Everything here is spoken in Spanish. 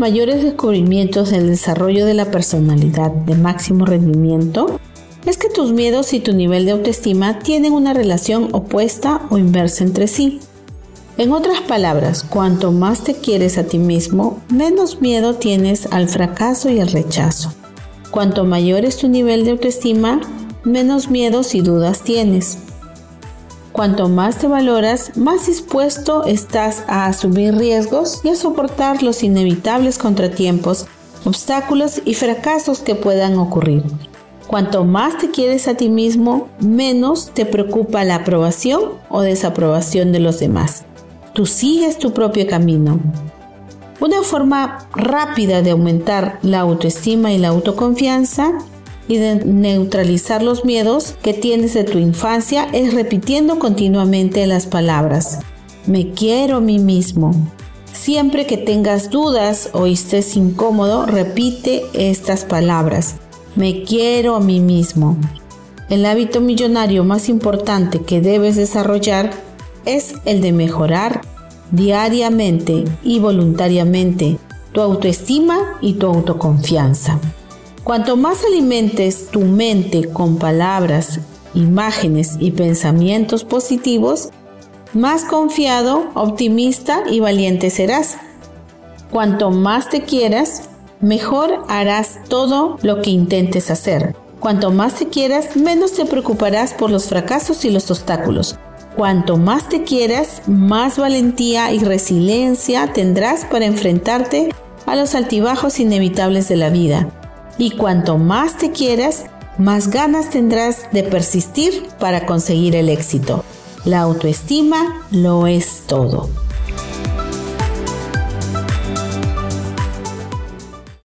mayores descubrimientos en el desarrollo de la personalidad de máximo rendimiento es que tus miedos y tu nivel de autoestima tienen una relación opuesta o inversa entre sí. En otras palabras, cuanto más te quieres a ti mismo, menos miedo tienes al fracaso y al rechazo. Cuanto mayor es tu nivel de autoestima, menos miedos y dudas tienes. Cuanto más te valoras, más dispuesto estás a asumir riesgos y a soportar los inevitables contratiempos, obstáculos y fracasos que puedan ocurrir. Cuanto más te quieres a ti mismo, menos te preocupa la aprobación o desaprobación de los demás. Tú sigues tu propio camino. Una forma rápida de aumentar la autoestima y la autoconfianza y de neutralizar los miedos que tienes de tu infancia es repitiendo continuamente las palabras. Me quiero a mí mismo. Siempre que tengas dudas o estés incómodo, repite estas palabras. Me quiero a mí mismo. El hábito millonario más importante que debes desarrollar es el de mejorar diariamente y voluntariamente tu autoestima y tu autoconfianza. Cuanto más alimentes tu mente con palabras, imágenes y pensamientos positivos, más confiado, optimista y valiente serás. Cuanto más te quieras, mejor harás todo lo que intentes hacer. Cuanto más te quieras, menos te preocuparás por los fracasos y los obstáculos. Cuanto más te quieras, más valentía y resiliencia tendrás para enfrentarte a los altibajos inevitables de la vida. Y cuanto más te quieras, más ganas tendrás de persistir para conseguir el éxito. La autoestima lo es todo.